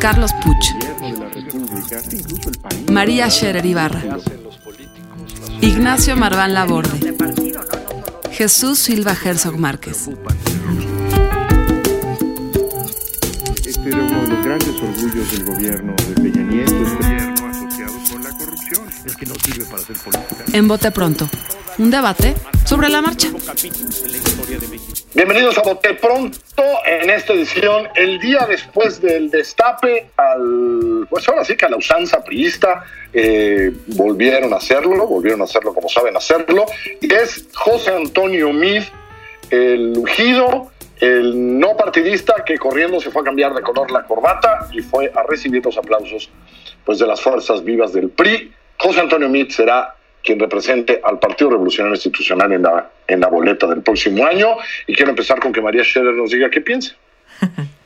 Carlos Puch. María Scherer Ibarra. Ignacio Marván Laborde. Jesús Silva Herzog Márquez. Este era uno de los grandes orgullos del gobierno de Peña Nieto, este gobierno asociado con la corrupción. Es que no sirve para hacer política. En Bote Pronto, un debate sobre la marcha. Bienvenidos a Bote Pronto en esta edición, el día después del destape al, pues ahora sí que a la usanza priista, eh, volvieron a hacerlo, volvieron a hacerlo como saben hacerlo, y es José Antonio Mid, el ungido, el no partidista que corriendo se fue a cambiar de color la corbata y fue a recibir los aplausos pues de las fuerzas vivas del PRI. José Antonio Mid será quien represente al Partido Revolucionario Institucional en la, en la boleta del próximo año. Y quiero empezar con que María Scherer nos diga qué piensa.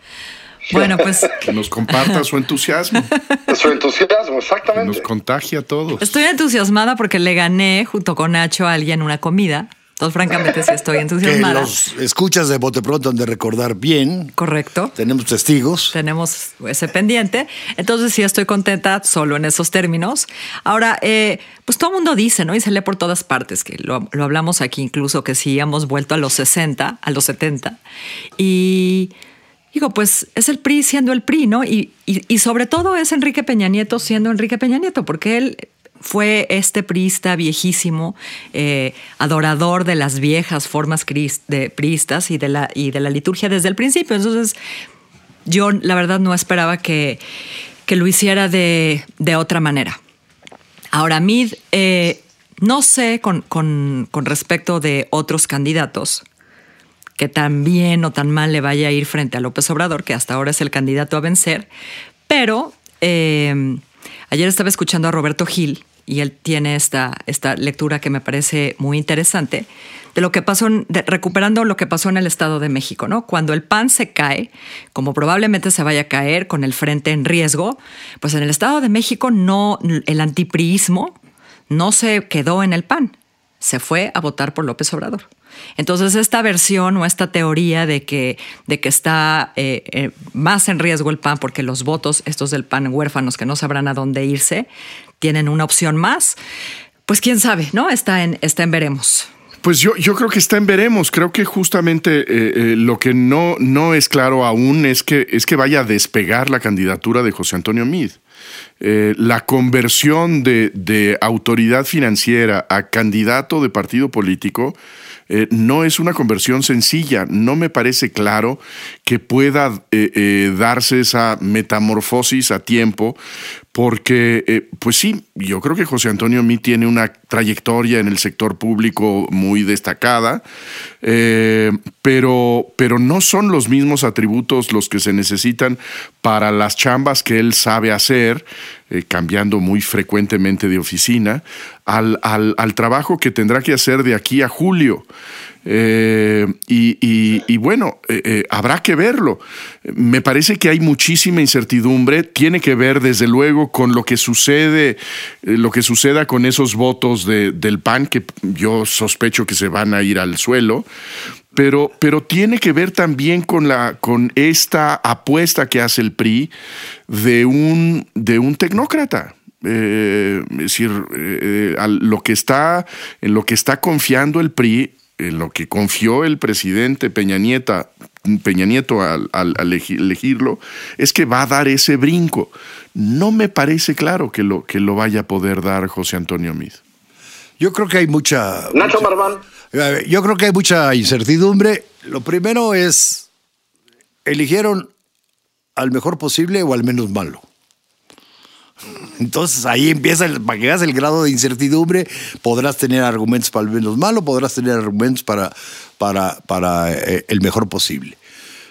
Bueno, pues Que nos comparta su entusiasmo. Su entusiasmo, Que exactamente. nos contagie a todos. Estoy entusiasmada porque le gané junto con Nacho a alguien una comida. Entonces, francamente, sí estoy Que entusiasmada. los escuchas de Bote Pronto han de recordar bien. Correcto. Tenemos testigos. Tenemos ese pendiente. Entonces, sí estoy contenta solo en esos términos. Ahora, eh, pues todo el mundo dice, ¿no? Y se lee por todas partes, que lo, lo hablamos aquí incluso, que sí hemos vuelto a los 60, a los 70. Y digo, pues es el PRI siendo el PRI, ¿no? Y, y, y sobre todo es Enrique Peña Nieto siendo Enrique Peña Nieto, porque él fue este priista viejísimo, eh, adorador de las viejas formas de priistas y de, la, y de la liturgia desde el principio. Entonces, yo la verdad no esperaba que, que lo hiciera de, de otra manera. Ahora, Mid, eh, no sé con, con- con respecto de otros candidatos que tan bien o tan mal le vaya a ir frente a López Obrador, que hasta ahora es el candidato a vencer, pero eh, ayer estaba escuchando a Roberto Gil y él tiene esta, esta lectura que me parece muy interesante de lo que pasó, recuperando lo que pasó en el Estado de México, ¿no? Cuando el PAN se cae, como probablemente se vaya a caer con el frente en riesgo, pues en el Estado de México no, el antipriismo no se quedó en el PAN, se fue a votar por López Obrador. Entonces, esta versión o esta teoría de que, de que está eh, eh, más en riesgo el PAN porque los votos, estos del PAN huérfanos que no sabrán a dónde irse, tienen una opción más, pues quién sabe, ¿no? Está en, está en veremos. Pues yo, yo creo que está en veremos. Creo que justamente eh, lo que no, no es claro aún es que, es que vaya a despegar la candidatura de José Antonio Mid. Eh, la conversión de, autoridad financiera a candidato de partido político eh, no es una conversión sencilla. No me parece claro que pueda eh, darse esa metamorfosis a tiempo, porque, eh, pues sí, yo creo que José Antonio Mí tiene una trayectoria en el sector público muy destacada, eh, pero, pero no son los mismos atributos los que se necesitan para las chambas que él sabe hacer, eh, cambiando muy frecuentemente de oficina, al, al, al trabajo que tendrá que hacer de aquí a julio. Eh, y, y- bueno, eh, eh, habrá que verlo. Me parece que hay muchísima incertidumbre. Tiene que ver, desde luego, con lo que sucede, lo que suceda con esos votos de- del PAN, que yo sospecho que se van a ir al suelo. Pero, pero tiene que ver también con, la, con esta apuesta que hace el PRI de un, de un tecnócrata. Es decir, lo que está, en lo que está confiando el PRI, en lo que confió el presidente Peña, Nieta, Peña Nieto al, al- al elegi- elegirlo, es que va a dar ese brinco. No me parece claro que lo, que lo vaya a poder dar José Antonio Mid. Yo creo que hay mucha. Nacho Marván. Eh, Yo creo que hay mucha incertidumbre. Lo primero es, ¿eligieron al mejor posible o al menos malo? Entonces ahí empieza, el, para que hagas el grado de incertidumbre, podrás tener argumentos para el menos malo, podrás tener argumentos para, para, para eh, el mejor posible.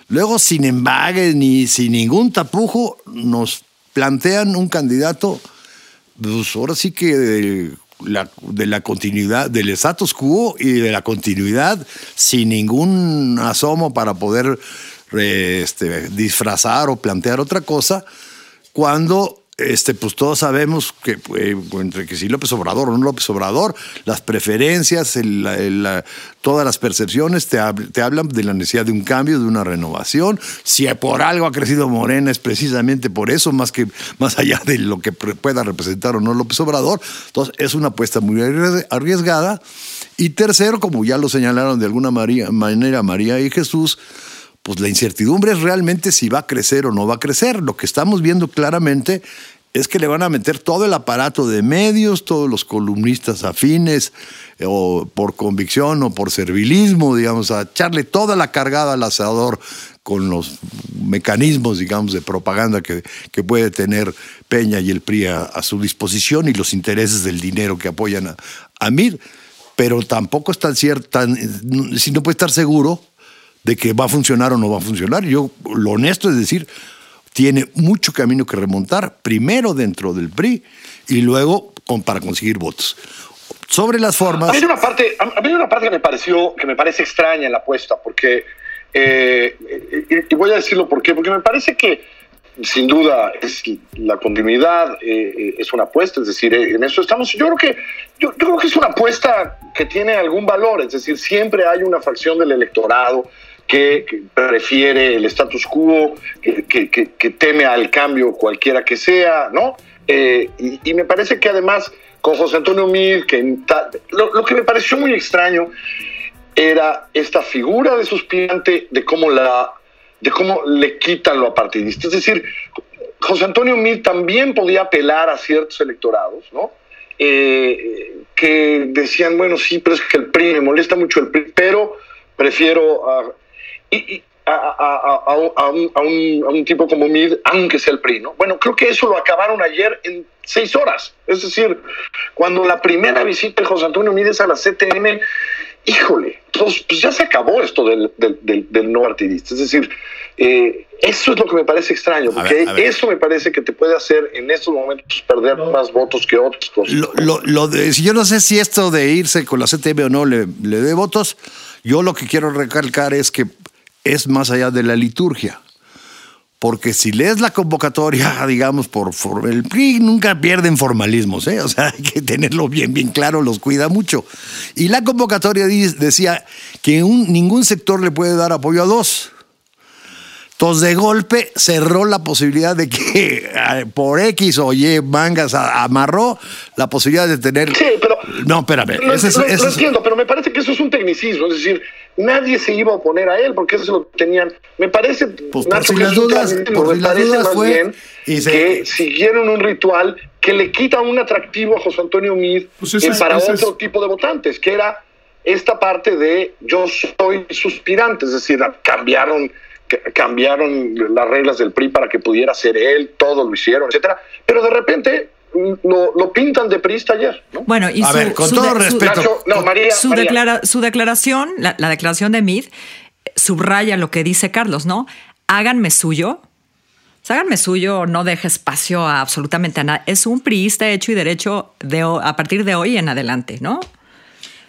Luego, sin embague ni sin ningún tapujo, nos plantean un candidato, pues ahora sí que de la, de la continuidad, del status quo y de la continuidad, sin ningún asomo para poder eh, este, disfrazar o plantear otra cosa, cuando este, pues todos sabemos que eh, entre que si López Obrador o no López Obrador, las preferencias, el- el- todas las percepciones te, hab- te hablan de la necesidad de un cambio, de una renovación. Si por algo ha crecido Morena es precisamente por eso, más que más allá de lo que pueda representar o no López Obrador. Entonces es una apuesta muy arries- arriesgada. Y tercero, como ya lo señalaron de alguna manera María y Jesús, pues la incertidumbre es realmente si va a crecer o no va a crecer. Lo que estamos viendo claramente es que le van a meter todo el aparato de medios, todos los columnistas afines, eh, o por convicción o por servilismo, digamos, a echarle toda la cargada al asador con los mecanismos, digamos, de propaganda que, que puede tener Peña y el PRI a, su disposición y los intereses del dinero que apoyan a, a Mir. Pero tampoco es tan cierto, tan, si no puede estar seguro de que va a funcionar o no va a funcionar. Yo, lo honesto es decir, tiene mucho camino que remontar, primero dentro del PRI y luego para conseguir votos. Sobre las formas... A mí hay una parte, a mí hay una parte que me pareció, que me parece extraña en la apuesta, porque, eh, y, voy a decirlo por qué, porque me parece que sin duda la continuidad, eh, es una apuesta, es decir, eh, en eso estamos. Yo creo que yo, yo creo que es una apuesta que tiene algún valor, es decir, siempre hay una facción del electorado que, prefiere el status quo, que, teme al cambio cualquiera que sea, ¿no? Eh, y, me parece que además con José Antonio Mil, que lo, que me pareció muy extraño era esta figura de suspirante, de cómo la de cómo le quitan lo apartidista. Es decir, José Antonio Mil también podía apelar a ciertos electorados, ¿no? Eh, que decían, bueno, sí, pero es que el PRI, me molesta mucho el PRI, pero prefiero y- y a, a- a- a un, a un- a un- a un tipo como Mid, aunque sea el PRI, ¿no? Bueno, creo que eso lo acabaron ayer en seis horas. Es decir, cuando la primera visita de José Antonio Mid es a la CTM, híjole, entonces, pues ya se acabó esto del, del, del- del no partidista. Es decir, eh, eso es lo que me parece extraño, A porque ver, a ver. eso me parece que te puede hacer en estos momentos perder más votos que otras cosas. Lo, lo- lo de- si yo no sé si esto de irse con la CTM o no le, le dé votos, yo lo que quiero recalcar es que es más allá de la liturgia. Porque si lees la convocatoria, digamos, por, for- el PRI nunca pierden formalismos, ¿eh? O sea, hay que tenerlo bien, bien claro, los cuida mucho. Y la convocatoria decía que ningún sector le puede dar apoyo a dos. Entonces, de golpe cerró la posibilidad de que por X o Y mangas amarró la posibilidad de tener. Sí, pero. No, espérame. Lo, ese lo- ese lo es- entiendo, pero me parece que eso es un tecnicismo. Es decir, nadie se iba a oponer a él porque eso lo tenían. Me parece. Pues por si que las dudas, por Me si las dudas más fue bien y se- que siguieron un ritual que le quita un atractivo a José Antonio Mid Pues ese eh, es- para otro tipo de votantes, que era esta parte de yo soy suspirante, es decir, cambiaron ca- cambiaron las reglas del PRI para que pudiera ser él, todo lo hicieron, etcétera, pero de repente lo, lo pintan de priista ayer, ¿no? Bueno, y A su, ver, con su todo de- su- respeto. Nacho, no, María, su, María. declara- su declaración, la, la declaración de Mid, subraya lo que dice Carlos, ¿no? Háganme suyo. O sea, háganme suyo, no deje espacio a absolutamente a nada. Es un priista hecho y derecho de, a partir de hoy en adelante, ¿no?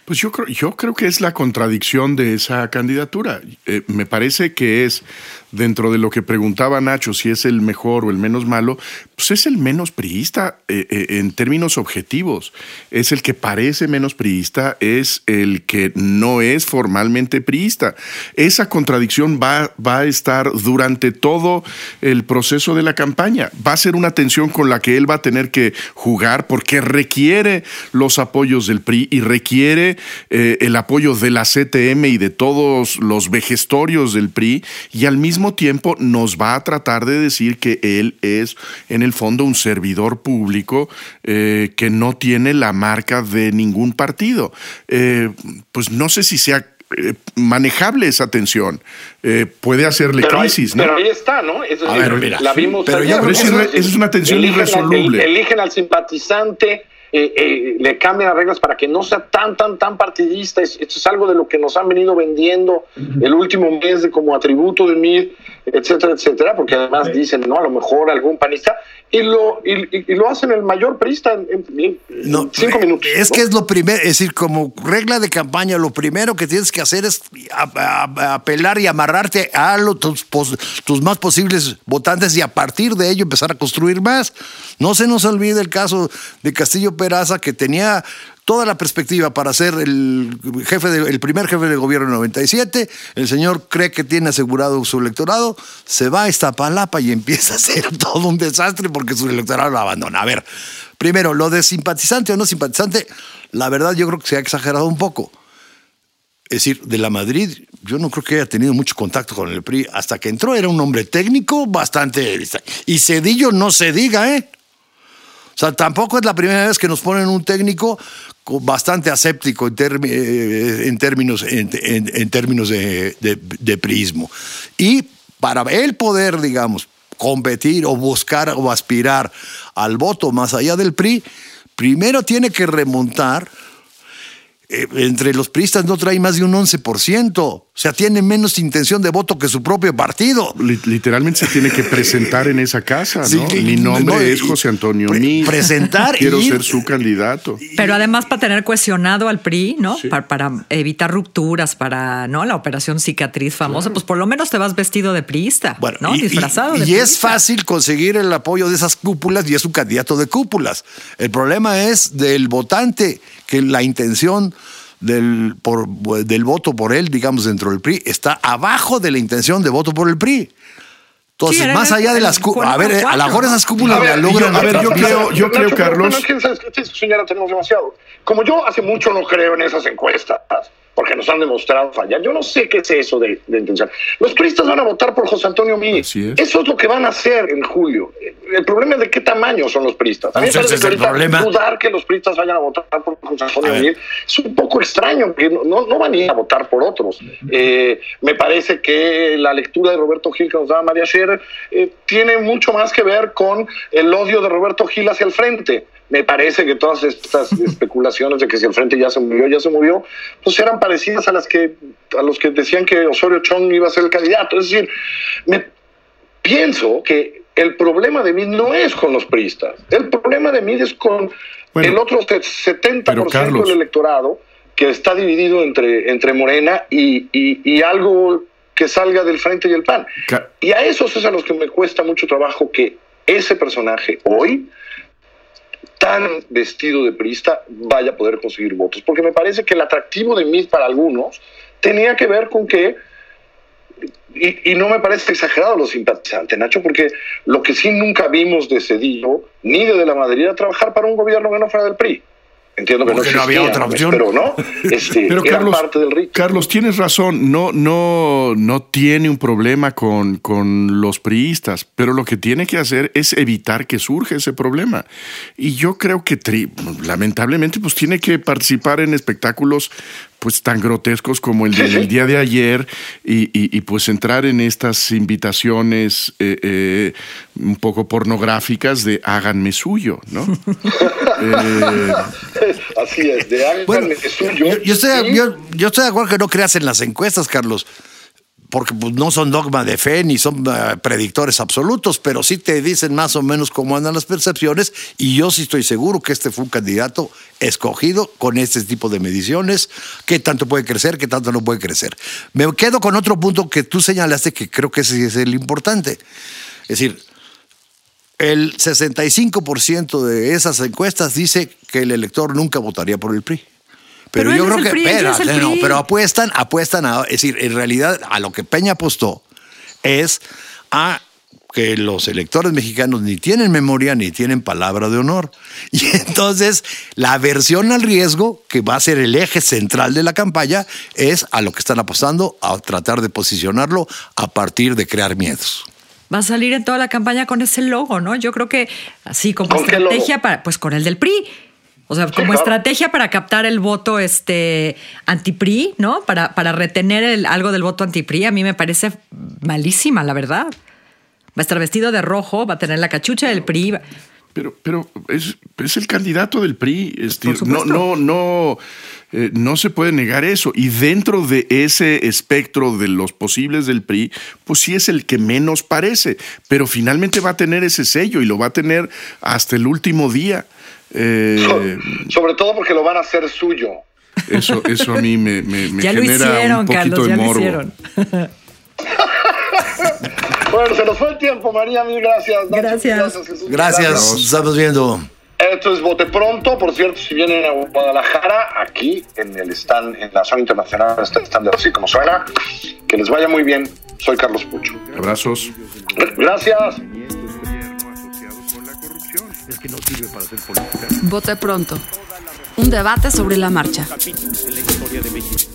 Pues yo creo, yo creo que es la contradicción de esa candidatura. Eh, me parece que es, dentro de lo que preguntaba Nacho, si es el mejor o el menos malo, pues es el menos priista eh, eh, en términos objetivos. Es el que parece menos priista, es el que no es formalmente priista. Esa contradicción va, va a estar durante todo el proceso de la campaña. Va a ser una tensión con la que él va a tener que jugar porque requiere los apoyos del PRI y requiere eh, el apoyo de la CTM y de todos los vejestorios del PRI y al mismo tiempo nos va a tratar de decir que él es en el fondo un servidor público eh, que no tiene la marca de ningún partido. Eh, pues no sé si sea manejable esa tensión. Eh, puede hacerle Pero ahí, crisis, ¿no? pero ahí está, ¿no? Es A ver, mira, la vimos pero ya- pero es irre- decir, esa es una tensión eligen al- irresoluble. el- eligen al simpatizante, eh, eh, le cambien las reglas para que no sea tan, tan, tan partidista. Esto es algo de lo que nos han venido vendiendo el último mes de como atributo de MID, etcétera, etcétera, porque además dicen, no, a lo mejor algún panista, y lo, y, lo hacen el mayor prista en, cinco minutos. Es que es lo primero, es decir, como regla de campaña, lo primero que tienes que hacer es apelar y amarrarte a tus, tus más posibles votantes y a partir de ello empezar a construir más. No se nos olvide el caso de Castillo Peraza, que tenía toda la perspectiva para ser el, jefe el primer jefe de gobierno en 97. El señor cree que tiene asegurado su electorado, se va a Iztapalapa y empieza a ser todo un desastre porque su electorado lo abandona. A ver, primero, lo de simpatizante o no simpatizante, la verdad yo creo que se ha exagerado un poco. Es decir, de la Madrid, yo no creo que haya tenido mucho contacto con el PRI. Hasta que entró era un hombre técnico bastante... Y Cedillo no se diga, ¿eh? O sea, tampoco es la primera vez que nos ponen un técnico bastante aséptico en, eh, en términos, en, términos de, de, prismo. Y para él poder, digamos, competir o buscar o aspirar al voto más allá del PRI, primero tiene que remontar eh, entre los priistas no trae más de un 11%. O sea, tiene menos intención de voto que su propio partido. Literalmente se tiene que presentar en esa casa, ¿no? Mi nombre es José Antonio Presentar Quiero ser su candidato. Pero además para tener cuestionado al PRI, ¿no? Para, evitar rupturas, para, ¿no? La operación cicatriz famosa, pues por lo menos te vas vestido de priista, bueno, ¿no? Disfrazado y, y es fácil conseguir el apoyo de esas cúpulas y es un candidato de cúpulas. El problema es del votante que la intención del, por, del voto por él, digamos, dentro del PRI, está abajo de la intención de voto por el PRI. Entonces, más allá de las cúpulas, a ver, a lo mejor esas cúpulas la logran. A ver, yo creo, yo creo, Carlos. señora, tenemos demasiado. Como yo hace mucho no creo en esas encuestas, porque nos han demostrado fallar. Yo no sé qué es eso de, intención. Los turistas van a votar por José Antonio Mí. Eso es lo que van a hacer en julio. El problema es de qué tamaño son los priistas. A mí me parece que ahorita dudar que los priistas vayan a votar por José Antonio Mí es un poco extraño, porque no, no van a ir a votar por otros. Eh, me parece que la lectura de Roberto Gil que nos daba María Scherer eh, tiene mucho más que ver con el odio de Roberto Gil hacia el frente me parece que todas estas especulaciones de que si el frente ya se murió, ya se murió, pues eran parecidas a las que a los que decían que Osorio Chong iba a ser el candidato. Es decir, me pienso que el problema de mí no es con los priistas, el problema de mí es con el otro 70% del electorado que está dividido entre, entre Morena y, y, algo que salga del frente y el PAN. y a esos es a los que me cuesta mucho trabajo que ese personaje hoy tan vestido de priista vaya a poder conseguir votos. Porque me parece que el atractivo de mí para algunos tenía que ver con que, y, no me parece exagerado lo simpatizante, Nacho, porque lo que sí nunca vimos de Cedillo, ni de, de la Madrid, era trabajar para un gobierno que no fuera del PRI. Entiendo que no, había otra opción. Pero no, este, pero Carlos, parte del Carlos, tienes razón, no, no, no tiene un problema con, con los priistas, pero lo que tiene que hacer es evitar que surja ese problema. Y yo creo que lamentablemente pues tiene que participar en espectáculos pues tan grotescos como el del día de ayer y, pues entrar en estas invitaciones eh, eh, un poco pornográficas de háganme suyo, ¿no? Eh, Así es, de háganme suyo. Yo, estoy, yo estoy de acuerdo que no creas en las encuestas, Carlos porque pues, no son dogma de fe ni son eh, predictores absolutos, pero sí te dicen más o menos cómo andan las percepciones y yo sí estoy seguro que este fue un candidato escogido con este tipo de mediciones, qué tanto puede crecer, qué tanto no puede crecer. Me quedo con otro punto que tú señalaste que creo que ese es el importante. Es decir, el 65% de esas encuestas dice que el elector nunca votaría por el PRI. Pero, yo creo que, no, pero apuestan, apuestan a, es decir, en realidad a lo que Peña apostó es a que los electores mexicanos ni tienen memoria ni tienen palabra de honor. Y entonces la aversión al riesgo, que va a ser el eje central de la campaña, es a lo que están apostando, a tratar de posicionarlo a partir de crear miedos va a salir en toda la campaña con ese logo, ¿no? Yo creo que así como estrategia para, pues con el del PRI. O sea, como estrategia para captar el voto este anti-PRI, ¿no? Para, para retener el, algo del voto anti-PRI, a mí me parece malísima, la verdad. Va a estar vestido de rojo, va a tener la cachucha del PRI. Pero, pero es, es el candidato del PRI. Este, no, no, no, eh, no se puede negar eso. Y dentro de ese espectro de los posibles del PRI, pues sí es el que menos parece. Pero finalmente va a tener ese sello y lo va a tener hasta el último día. Eh, sobre, todo porque lo van a hacer suyo. Eso, eso a mí me, me, ya genera lo hicieron, un poquito Carlos, de ya morbo. Lo hicieron. Bueno, se nos fue el tiempo, María, mil gracias. Nacho, Gracias. Jesús. Gracias, nos estamos viendo. Esto es Bote Pronto, por cierto, si vienen a Guadalajara, aquí en el stand, en la zona internacional, está el stand de así como suena, que les vaya muy bien. Soy Carlos Pucho. Abrazos. Gracias. Es que no sirve para hacer política. Vote pronto. Un debate sobre la marcha. En la historia de México.